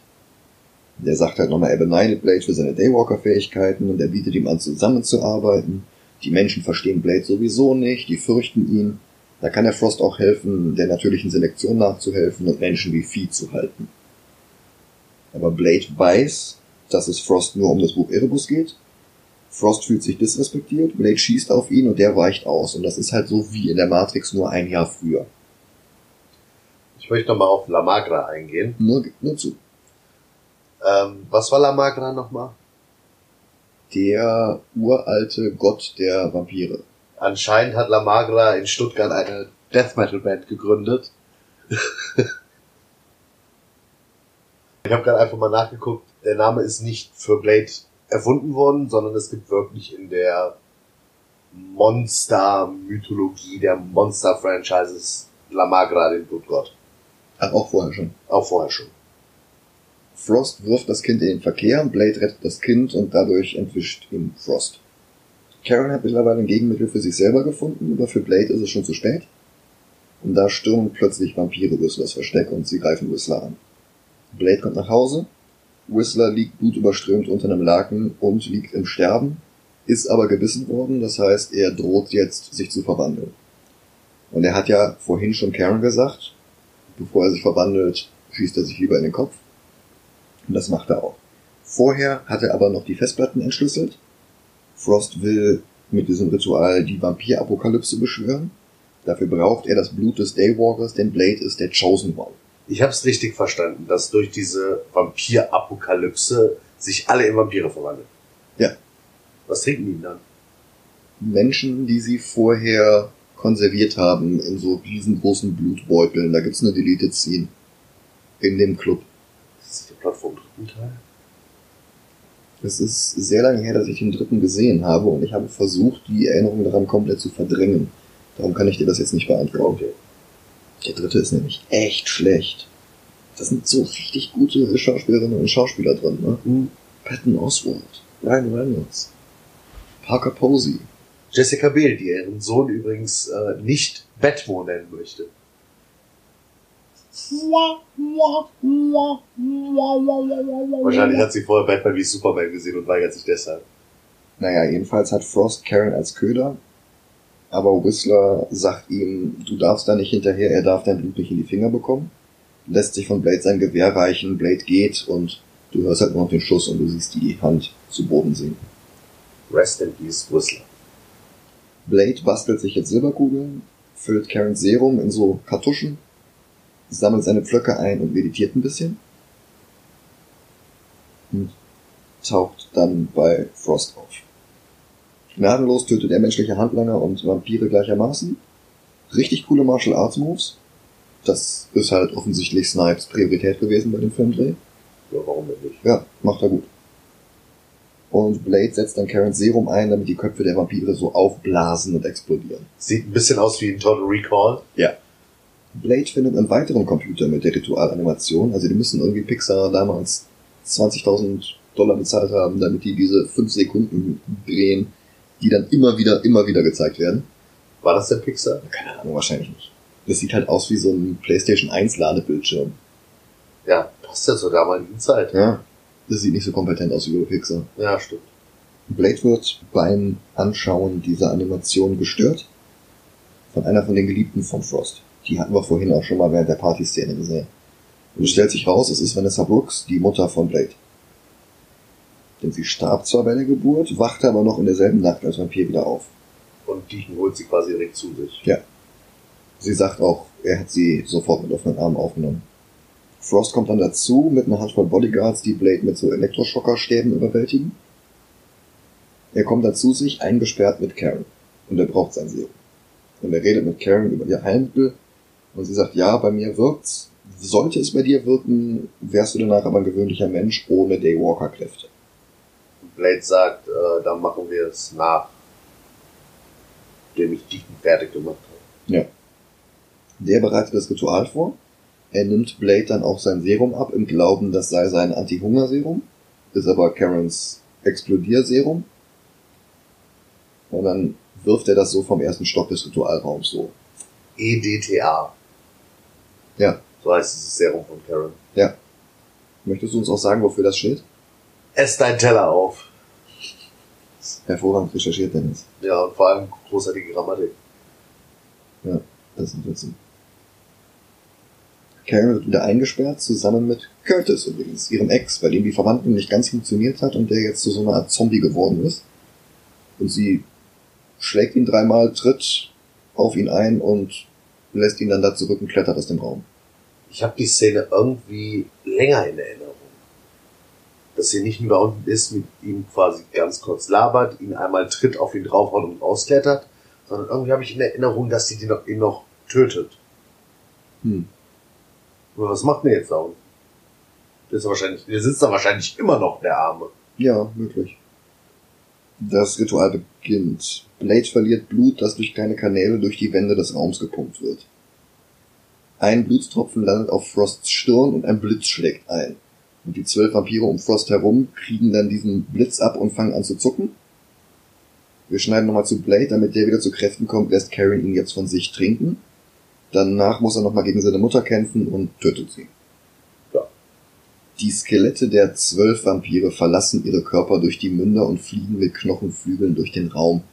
Der sagt halt nochmal, er beneidet Blade für seine Daywalker-Fähigkeiten und er bietet ihm an, zusammenzuarbeiten. Die Menschen verstehen Blade sowieso nicht, die fürchten ihn. Da kann der Frost auch helfen, der natürlichen Selektion nachzuhelfen und Menschen wie Vieh zu halten. Aber Blade weiß, dass es Frost nur um das Buch Erebus geht Frost fühlt sich disrespektiert, Blade schießt auf ihn und der weicht aus. Und das ist halt so wie in der Matrix nur ein Jahr früher. Ich möchte nochmal auf La Magra eingehen. Nur, nur zu. Ähm, was war La Magra nochmal? Der uralte Gott der Vampire. Anscheinend hat La Magra in Stuttgart eine Death Metal Band gegründet. *laughs* ich habe gerade einfach mal nachgeguckt. Der Name ist nicht für Blade erfunden worden, sondern es gibt wirklich in der Monster-Mythologie der Monster-Franchises La Magra den Blutgott. Ach, auch vorher schon. Auch vorher schon. Frost wirft das Kind in den Verkehr, Blade rettet das Kind und dadurch entwischt ihn Frost. Karen hat mittlerweile ein Gegenmittel für sich selber gefunden, aber für Blade ist es schon zu spät. Und da stürmen plötzlich Vampire Whistlers Versteck und sie greifen Whistler an. Blade kommt nach Hause, Whistler liegt blutüberströmt unter einem Laken und liegt im Sterben, ist aber gebissen worden, das heißt, er droht jetzt, sich zu verwandeln. Und er hat ja vorhin schon Karen gesagt, bevor er sich verwandelt, schießt er sich lieber in den Kopf. Und das macht er auch. Vorher hat er aber noch die Festplatten entschlüsselt. Frost will mit diesem Ritual die Vampirapokalypse beschwören. Dafür braucht er das Blut des Daywalkers, denn Blade ist der Chosen One. Ich habe es richtig verstanden, dass durch diese Vampir-Apokalypse sich alle in Vampire verwandeln. Ja. Was trinken die dann? Menschen, die sie vorher konserviert haben in so riesengroßen Blutbeuteln. Da gibt's eine Deleted Scene. In dem Club. Das ist der Plot vom dritten Teil? Es ist sehr lange her, dass ich den dritten gesehen habe und ich habe versucht, die Erinnerung daran komplett zu verdrängen. Darum kann ich dir das jetzt nicht beantworten. Okay. Der dritte ist nämlich echt schlecht. Da sind so richtig gute Schauspielerinnen und Schauspieler drin, ne? Mhm. Patton Oswalt, Ryan Reynolds, Parker Posey. Jessica Biel, die ihren Sohn übrigens äh, nicht Batmo nennen möchte. Wahrscheinlich hat sie vorher Batman wie Superman gesehen und weigert sich deshalb. Naja, jedenfalls hat Frost Karen als Köder, aber Whistler sagt ihm, du darfst da nicht hinterher, er darf dein Blut nicht in die Finger bekommen. Lässt sich von Blade sein Gewehr reichen, Blade geht und du hörst halt nur noch den Schuss und du siehst die Hand zu Boden sinken. Rest in Peace, Whistler. Blade bastelt sich jetzt Silberkugeln, füllt Karens Serum in so Kartuschen, sammelt seine Pflöcke ein und meditiert ein bisschen. Und taucht dann bei Frost auf. Gnadenlos tötet er menschliche Handlanger und Vampire gleichermaßen. Richtig coole Martial Arts Moves. Das ist halt offensichtlich Snipes Priorität gewesen bei dem Filmdreh. Ja, warum denn nicht? Ja, macht er gut. Und Blade setzt dann Karens Serum ein, damit die Köpfe der Vampire so aufblasen und explodieren. Sieht ein bisschen aus wie ein Total Recall. Blade findet einen weiteren Computer mit der Ritualanimation. Also die müssen irgendwie Pixar damals 20.000 Dollar bezahlt haben, damit die diese 5 Sekunden drehen, die dann immer wieder, immer wieder gezeigt werden. War das der Pixar? Keine Ahnung, wahrscheinlich nicht. Das sieht halt aus wie so ein PlayStation 1 Ladebildschirm. Ja, passt ja zur damaligen Zeit. Ja. Das sieht nicht so kompetent aus wie Pixar. Ja, stimmt. Blade wird beim Anschauen dieser Animation gestört von einer von den Geliebten von Frost. Die hatten wir vorhin auch schon mal während der Partyszene gesehen. Und es stellt sich raus, es ist Vanessa Brooks, die Mutter von Blade. Denn sie starb zwar bei der Geburt, wachte aber noch in derselben Nacht als Vampir wieder auf. Und Deacon holt sie quasi direkt zu sich. Sie sagt auch, er hat sie sofort mit offenen Armen aufgenommen. Frost kommt dann dazu mit einer Handvoll Bodyguards, die Blade mit so Elektroschockerstäben überwältigen. Er kommt dann zu sich, eingesperrt mit Karen. Und er braucht sein Serum. Und er redet mit Karen über ihr Heilmittel. Und sie sagt, ja, bei mir wirkt's. Sollte es bei dir wirken, wärst du danach aber ein gewöhnlicher Mensch ohne Daywalker-Kräfte. Blade sagt, äh, dann machen wir es nach, dem ich Deacon fertig gemacht habe. Der bereitet das Ritual vor. Er nimmt Blade dann auch sein Serum ab, im Glauben, das sei sein Anti-Hunger-Serum. Ist aber Karens Explodierserum. Und dann wirft er das so vom ersten Stock des Ritualraums so. EDTA. Ja. So heißt dieses Serum von Karen. Möchtest du uns auch sagen, wofür das steht? Ess dein Teller auf. Hervorragend recherchiert, Dennis. Ja, und vor allem großartige Grammatik. Das sind Witzen. Karen wird wieder eingesperrt, zusammen mit Curtis übrigens, ihrem Ex, bei dem die Verwandlung nicht ganz funktioniert hat und der jetzt zu so einer Art Zombie geworden ist. Und sie schlägt ihn dreimal, tritt auf ihn ein und lässt ihn dann da zurück und klettert aus dem Raum. Ich habe die Szene irgendwie länger in Erinnerung. Dass sie nicht nur da unten ist, mit ihm quasi ganz kurz labert, ihn einmal tritt, auf ihn draufhaut und rausklettert, sondern irgendwie habe ich in Erinnerung, dass sie den noch, ihn noch tötet. Hm. Aber was macht denn jetzt da unten? Der, ist wahrscheinlich, der sitzt da wahrscheinlich immer noch, der Arme. Ja, möglich. Das Ritual beginnt. Blade verliert Blut, das durch kleine Kanäle durch die Wände des Raums gepumpt wird. Ein Blutstropfen landet auf Frosts Stirn und ein Blitz schlägt ein. Und die zwölf Vampire um Frost herum kriegen dann diesen Blitz ab und fangen an zu zucken. Wir schneiden nochmal zu Blade, damit der wieder zu Kräften kommt, lässt Karen ihn jetzt von sich trinken. Danach muss er nochmal gegen seine Mutter kämpfen und tötet sie. Ja. Die Skelette der zwölf Vampire verlassen ihre Körper durch die Münder und fliegen mit Knochenflügeln durch den Raum.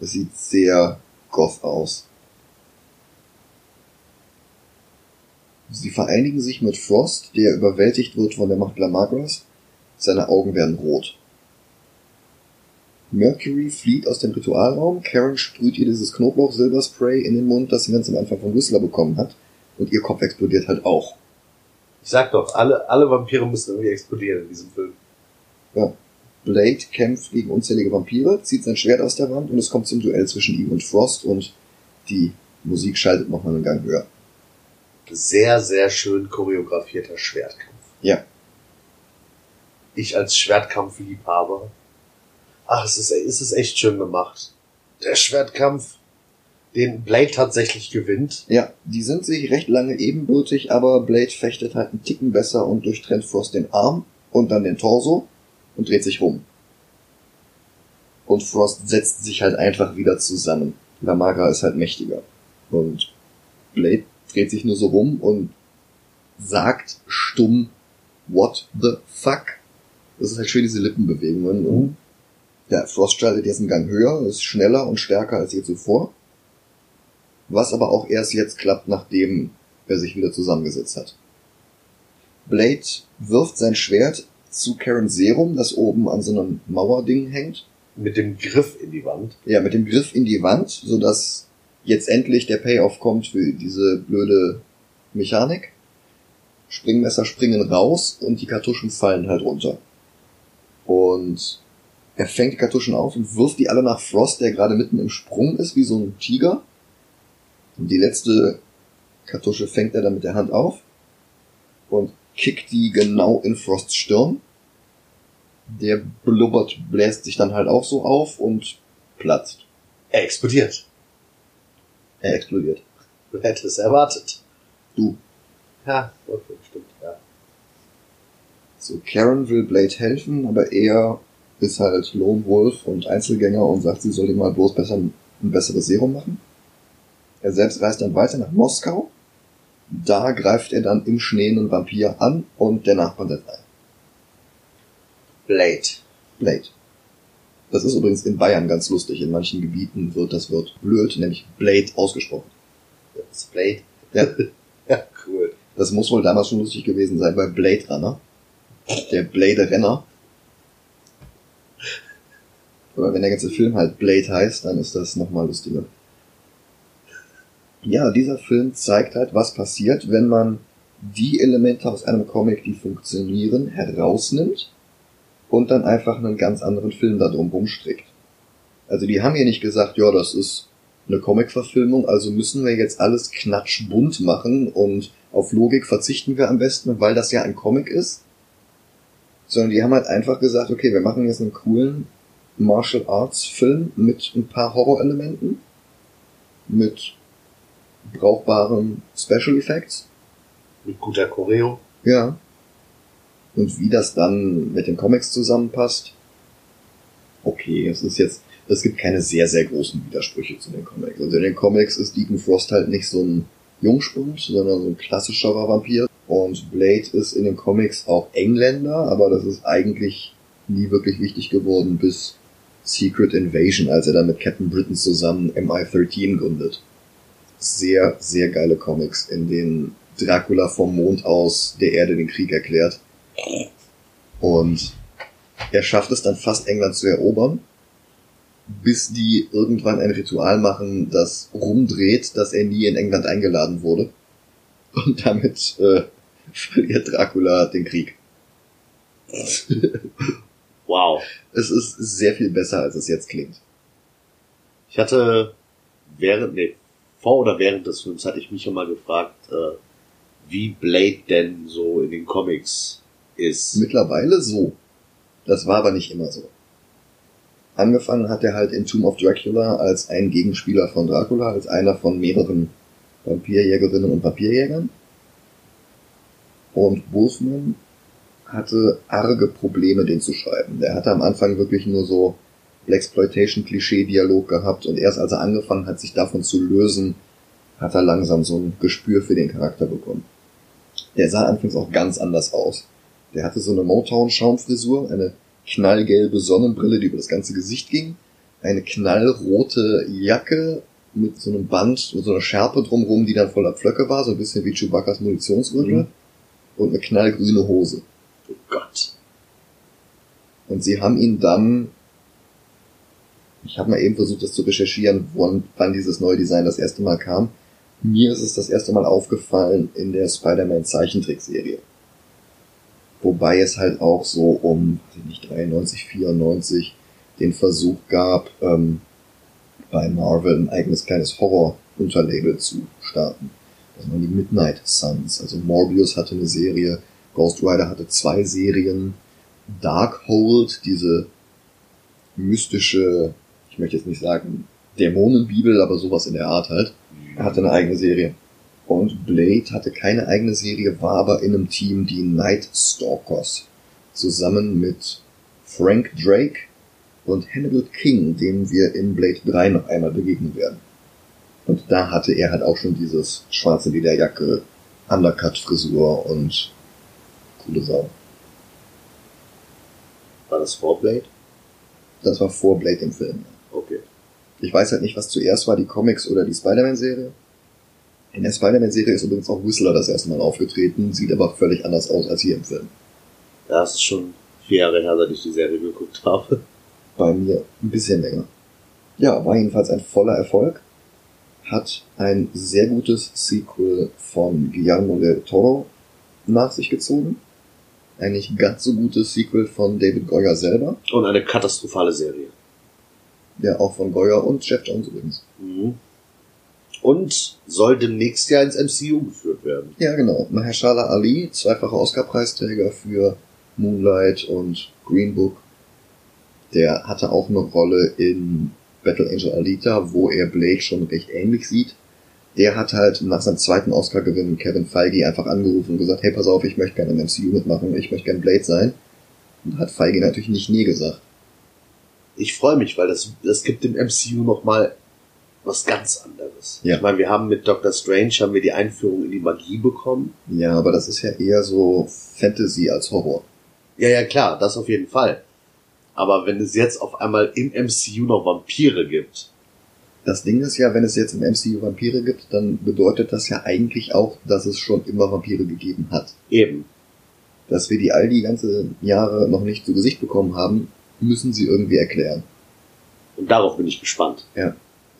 Es sieht sehr goth aus. Sie vereinigen sich mit Frost, der überwältigt wird von der Macht Lamagras. Seine Augen werden rot. Mercury flieht aus dem Ritualraum. Karen sprüht ihr dieses Knoblauch-Silberspray in den Mund, das sie ganz am Anfang von Whistler bekommen hat. Und ihr Kopf explodiert halt auch. Ich sag doch, alle, alle Vampire müssen irgendwie explodieren in diesem Film. Blade kämpft gegen unzählige Vampire, zieht sein Schwert aus der Wand und es kommt zum Duell zwischen ihm und Frost und die Musik schaltet nochmal einen Gang höher. Sehr, sehr schön choreografierter Schwertkampf. Ja. Ich als Schwertkampfliebhaber. Ach, es ist, es ist echt schön gemacht. Der Schwertkampf den Blade tatsächlich gewinnt. Ja, die sind sich recht lange ebenbürtig, aber Blade fechtet halt einen Ticken besser und durchtrennt Frost den Arm und dann den Torso und dreht sich rum. Und Frost setzt sich halt einfach wieder zusammen. Lamaga ist halt mächtiger. Und Blade dreht sich nur so rum und sagt stumm, what the fuck? Das ist halt schön, diese Lippenbewegungen. Und ja, Frost schaltet jetzt einen Gang höher, ist schneller und stärker als je zuvor. Was aber auch erst jetzt klappt, nachdem er sich wieder zusammengesetzt hat. Blade wirft sein Schwert zu Karen Serum, das oben an so einem Mauerding hängt. Mit dem Griff in die Wand. Ja, mit dem Griff in die Wand, sodass jetzt endlich der Payoff kommt für diese blöde Mechanik. Springmesser springen raus und die Kartuschen fallen halt runter. Und er fängt die Kartuschen auf und wirft die alle nach Frost, der gerade mitten im Sprung ist, wie so ein Tiger. Und die letzte Kartusche fängt er dann mit der Hand auf und kickt die genau in Frosts Stirn. Der blubbert, bläst sich dann halt auch so auf und platzt. Er explodiert. Er explodiert. Du hättest es erwartet. Du. Ja, okay, stimmt, ja. So, Karen will Blade helfen, aber er ist halt Lone Wolf und Einzelgänger und sagt, sie soll ihm mal bloß besser ein besseres Serum machen. Er selbst reist dann weiter nach Moskau. Da greift er dann im Schnee einen Vampir an und der Nachbar setzt ein. Blade. Blade. Das ist übrigens in Bayern ganz lustig. In manchen Gebieten wird das Wort blöd, nämlich Blade ausgesprochen. Das Blade. *laughs* Ja, Ja, cool. das muss wohl damals schon lustig gewesen sein bei Blade Runner. Der Blade Renner. Aber wenn der ganze Film halt Blade heißt, dann ist das nochmal lustiger. Ja, dieser Film zeigt halt, was passiert, wenn man die Elemente aus einem Comic, die funktionieren, herausnimmt und dann einfach einen ganz anderen Film da drum rumstrickt. Also die haben hier nicht gesagt, ja, das ist eine Comic-Verfilmung, also müssen wir jetzt alles knatschbunt machen und auf Logik verzichten wir am besten, weil das ja ein Comic ist. Sondern die haben halt einfach gesagt, okay, wir machen jetzt einen coolen Martial Arts Film mit ein paar Horrorelementen, mit brauchbaren Special Effects. Mit guter Choreo. Ja. Und wie das dann mit den Comics zusammenpasst. Okay, es ist jetzt, es gibt keine sehr, sehr großen Widersprüche zu den Comics. Also in den Comics ist Deacon Frost halt nicht so ein Jungspund, sondern so ein klassischerer Vampir. Und Blade ist in den Comics auch Engländer, aber das ist eigentlich nie wirklich wichtig geworden bis Secret Invasion, als er dann mit Captain Britain zusammen MI-13 gründet. Sehr, sehr geile Comics, in denen Dracula vom Mond aus der Erde den Krieg erklärt. Und er schafft es dann fast England zu erobern, bis die irgendwann ein Ritual machen, das rumdreht, dass er nie in England eingeladen wurde. Und damit äh, *laughs* verliert Dracula den Krieg. Wow. Es ist sehr viel besser, als es jetzt klingt. Ich hatte während, nee, vor oder während des Films hatte ich mich schon mal gefragt, äh, wie Blade denn so in den Comics ist. Mittlerweile so. Das war aber nicht immer so. Angefangen hat er halt in Tomb of Dracula als ein Gegenspieler von Dracula, als einer von mehreren Vampirjägerinnen und Vampirjägern. Und Wolfman hatte arge Probleme, den zu schreiben. Der hatte am Anfang wirklich nur so Blaxploitation-Klischee-Dialog gehabt und erst als er angefangen hat, sich davon zu lösen, hat er langsam so ein Gespür für den Charakter bekommen. Der sah anfangs auch ganz anders aus. Der hatte so eine Motown-Schaumfrisur, eine knallgelbe Sonnenbrille, die über das ganze Gesicht ging, eine knallrote Jacke mit so einem Band, mit so einer Schärpe drumrum, die dann voller Pflöcke war, so ein bisschen wie Chewbacca's Munitionsgürtel, Mhm. und eine knallgrüne Hose. Oh Gott. Und sie haben ihn dann, ich habe mal eben versucht, das zu recherchieren, wann, wann dieses neue Design das erste Mal kam. Mir ist es das erste Mal aufgefallen in der Spider-Man Zeichentrickserie. Wobei es halt auch so um, nicht, 93, 94 den Versuch gab, ähm, bei Marvel ein eigenes kleines Horror-Unterlabel zu starten. Das waren die Midnight Suns. Also Morbius hatte eine Serie, Ghost Rider hatte zwei Serien, Darkhold, diese mystische, ich möchte jetzt nicht sagen Dämonenbibel, aber sowas in der Art halt. Hatte eine eigene Serie. Und Blade hatte keine eigene Serie, war aber in einem Team, die Night Stalkers, zusammen mit Frank Drake und Hannibal King, dem wir in Blade 3 noch einmal begegnen werden. Und da hatte er halt auch schon dieses schwarze Lederjacke, Undercut-Frisur und coole Sau. War das Vorblade? Das war vor Blade im Film. Okay. Ich weiß halt nicht, was zuerst war, die Comics oder die Spider-Man-Serie. In der Spider-Man-Serie ist übrigens auch Whistler das erste Mal aufgetreten, sieht aber völlig anders aus als hier im Film. Ja, das ist schon vier Jahre her, seit ich die Serie geguckt habe. Bei mir ein bisschen länger. Ja, war jedenfalls ein voller Erfolg. Hat ein sehr gutes Sequel von Guillermo del Toro nach sich gezogen. Ein nicht ganz so gutes Sequel von David Goyer selber. Und eine katastrophale Serie. Ja, auch von Goyer und Jeff Jones übrigens. Mhm. Und soll demnächst ja ins MCU geführt werden. Ja, genau. Mahershala Ali, zweifacher Oscar-Preisträger für Moonlight und Green Book. Der hatte auch eine Rolle in Battle Angel Alita, wo er Blade schon recht ähnlich sieht. Der hat halt nach seinem zweiten Oscar-Gewinn Kevin Feige einfach angerufen und gesagt, hey, pass auf, ich möchte gerne im MCU mitmachen, ich möchte gerne Blade sein. Und hat Feige natürlich nicht nie gesagt. Ich freue mich, weil das, das gibt dem MCU nochmal was ganz anderes. Ja. Ich meine, wir haben mit Doctor Strange haben wir die Einführung in die Magie bekommen. Ja, aber das ist ja eher so Fantasy als Horror. Ja, ja, klar, das auf jeden Fall. Aber wenn es jetzt auf einmal im MCU noch Vampire gibt, Das Ding ist ja, wenn es jetzt im MCU Vampire gibt, dann bedeutet das ja eigentlich auch, dass es schon immer Vampire gegeben hat. eben. Dass wir die all die ganze Jahre noch nicht zu Gesicht bekommen haben, müssen sie irgendwie erklären. Und darauf bin ich gespannt.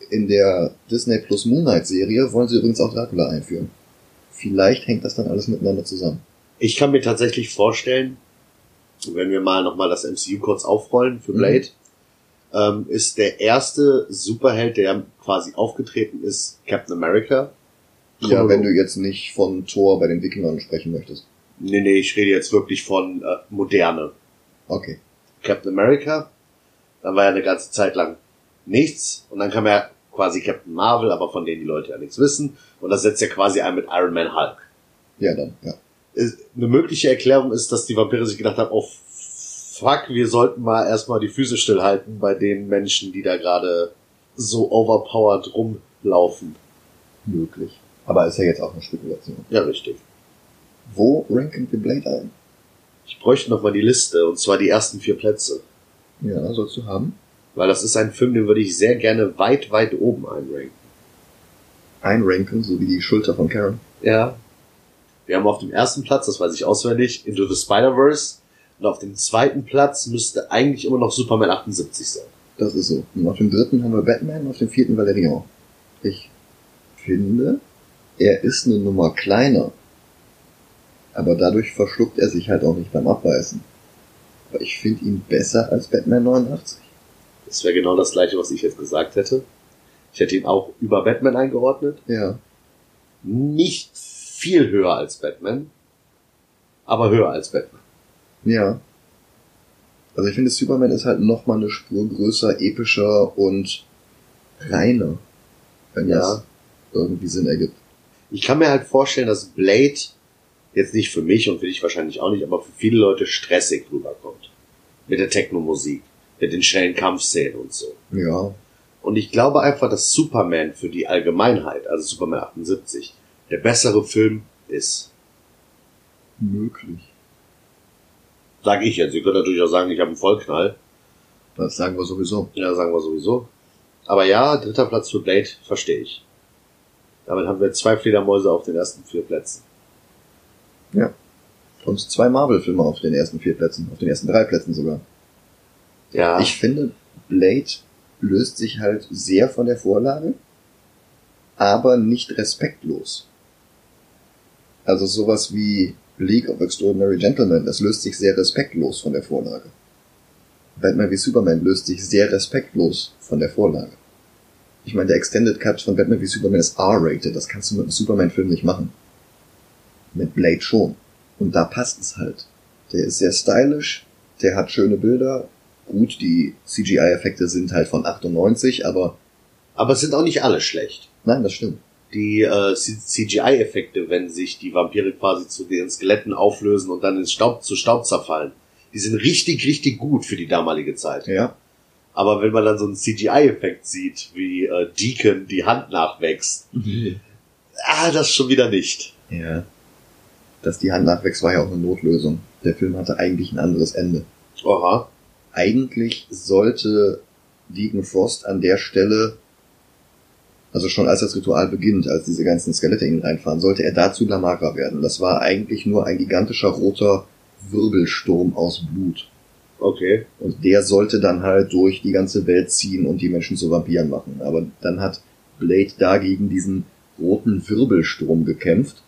In der Disney Plus Moonlight Serie wollen sie übrigens auch Dracula einführen. Vielleicht hängt das dann alles miteinander zusammen. Ich kann mir tatsächlich vorstellen, wenn wir mal nochmal das MCU kurz aufrollen für Mhm. Blade, ähm, ist der erste Superheld, der quasi aufgetreten ist, Captain America. Ja, wenn du jetzt nicht von Thor bei den Wikingern sprechen möchtest. Nee, nee, ich rede jetzt wirklich von äh, moderne. Okay. Captain America, dann war ja eine ganze Zeit lang nichts und dann kam ja quasi Captain Marvel, aber von denen die Leute ja nichts wissen und das setzt ja quasi ein mit Iron Man Hulk. Ja, dann, ja. Eine mögliche Erklärung ist, dass die Vampire sich gedacht haben, oh fuck, wir sollten mal erstmal die Füße stillhalten bei den Menschen, die da gerade so overpowered rumlaufen. Möglich. Aber ist ja jetzt auch eine Spekulation. Ja, richtig. Wo ranken wir Blade ein? Ich bräuchte noch mal die Liste und zwar die ersten vier Plätze. Ja, sollst du haben. Weil das ist ein Film, den würde ich sehr gerne weit, weit oben einranken. Einranken, so wie die Schulter von Karen. Ja. Wir haben auf dem ersten Platz, das weiß ich auswendig, Into the Spider-Verse. Und auf dem zweiten Platz müsste eigentlich immer noch Superman 78 sein. Das ist so. Und auf dem dritten haben wir Batman, auf dem vierten Valerian. Ich finde, er ist eine Nummer kleiner. Aber dadurch verschluckt er sich halt auch nicht beim Abbeißen. Aber ich finde ihn besser als Batman 89. Das wäre genau das gleiche, was ich jetzt gesagt hätte. Ich hätte ihn auch über Batman eingeordnet. Ja. Nicht viel höher als Batman, aber höher als Batman. Ja. Also ich finde, Superman ist halt noch mal eine Spur größer, epischer und reiner. Wenn Ja. das irgendwie Sinn ergibt. Ich kann mir halt vorstellen, dass Blade jetzt nicht für mich und für dich wahrscheinlich auch nicht, aber für viele Leute stressig rüberkommt. Mit der Techno-Musik, mit den schnellen Kampfszenen und so. Ja. Und ich glaube einfach, dass Superman für die Allgemeinheit, also Superman 78, der bessere Film ist. Möglich. Sag ich jetzt. Ihr könnt natürlich auch sagen, ich habe einen Vollknall. Das sagen wir sowieso. Ja, sagen wir sowieso. Aber ja, dritter Platz für Blade, verstehe ich. Damit haben wir zwei Fledermäuse auf den ersten vier Plätzen. Und zwei Marvel-Filme auf den ersten vier Plätzen, auf den ersten drei Plätzen sogar. Ja. Ich finde, Blade löst sich halt sehr von der Vorlage, aber nicht respektlos. Also sowas wie League of Extraordinary Gentlemen, das löst sich sehr respektlos von der Vorlage. Batman wie Superman löst sich sehr respektlos von der Vorlage. Ich meine, der Extended Cut von Batman wie Superman ist R-rated, das kannst du mit einem Superman-Film nicht machen. Mit Blade schon. Und da passt es halt. Der ist sehr stylisch, der hat schöne Bilder. Gut, die CGI-Effekte sind halt von 98, aber Aber es sind auch nicht alle schlecht. Nein, das stimmt. Die äh, CGI-Effekte, wenn sich die Vampire quasi zu den Skeletten auflösen und dann in Staub, zu Staub zerfallen, die sind richtig, richtig gut für die damalige Zeit. Ja. Aber wenn man dann so einen CGI-Effekt sieht, wie äh, Deacon die Hand nachwächst, ah, das schon wieder nicht. Ja. Dass die Hand nachwächst, war ja auch eine Notlösung. Der Film hatte eigentlich ein anderes Ende. Oha. Eigentlich sollte Deacon Frost an der Stelle, also schon als das Ritual beginnt, als diese ganzen Skelette ihn reinfahren, sollte er dazu Lamara werden. Das war eigentlich nur ein gigantischer roter Wirbelsturm aus Blut. Okay. Und der sollte dann halt durch die ganze Welt ziehen und die Menschen zu Vampiren machen. Aber dann hat Blade dagegen diesen roten Wirbelsturm gekämpft,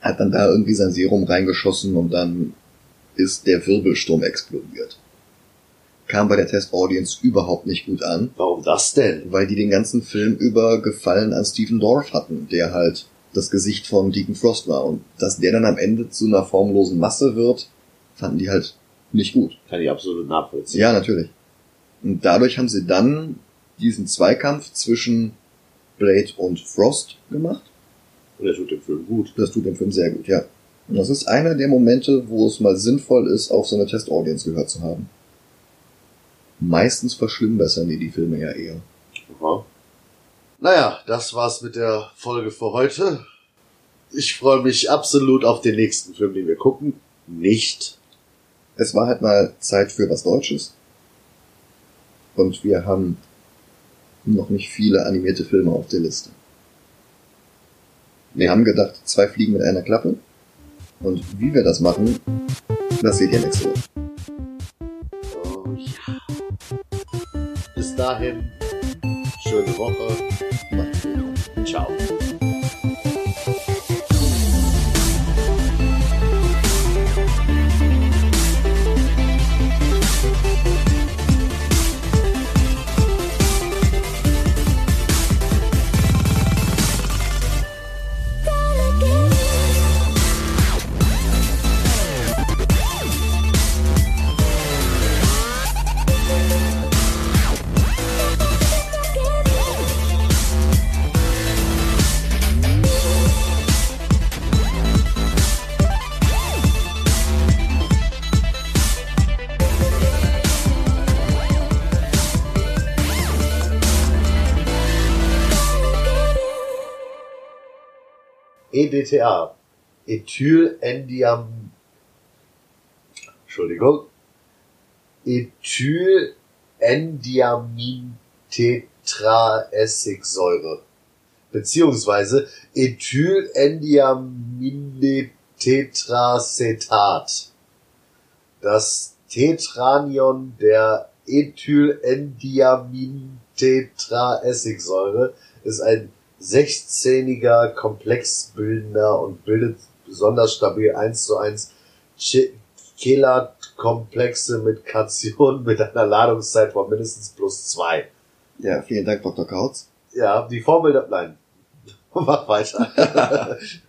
hat dann da irgendwie sein Serum reingeschossen und dann ist der Wirbelsturm explodiert. Kam bei der Testaudience überhaupt nicht gut an, Warum das denn? weil die den ganzen Film über Gefallen an Stephen Dorff hatten, der halt das Gesicht von Deacon Frost war. Und dass der dann am Ende zu einer formlosen Masse wird, fanden die halt nicht gut. Kann ich absolut nachvollziehen. Ja, natürlich. Und dadurch haben sie dann diesen Zweikampf zwischen Blade und Frost gemacht. Und er tut dem Film gut. Das tut dem Film sehr gut, ja. Und das ist einer der Momente, wo es mal sinnvoll ist, auch so eine Testaudience gehört zu haben. Meistens verschlimmbessern die die Filme ja eher. Aha. Naja, das war's mit der Folge für heute. Ich freue mich absolut auf den nächsten Film, den wir gucken. Nicht. Es war halt mal Zeit für was Deutsches. Und wir haben noch nicht viele animierte Filme auf der Liste. Wir haben gedacht, zwei Fliegen mit einer Klappe. Und wie wir das machen, das seht ihr nächste Woche. Dahin, schöne Woche. Ciao. EDTA. Ethylendiam... Entschuldigung. Ethylendiamintetraessigsäure. Beziehungsweise Ethylendiamintetracetat. Das Tetranion der Ethylendiamintetraessigsäure ist ein sechzähniger Komplexbildender und bildet besonders stabil 1 zu 1 Che- Chelatkomplexe mit Kationen *laughs* mit einer Ladungszeit von mindestens plus 2. Ja, vielen Dank, Dr. Kautz. Ja, die Formel, nein. *laughs* Mach weiter. *laughs*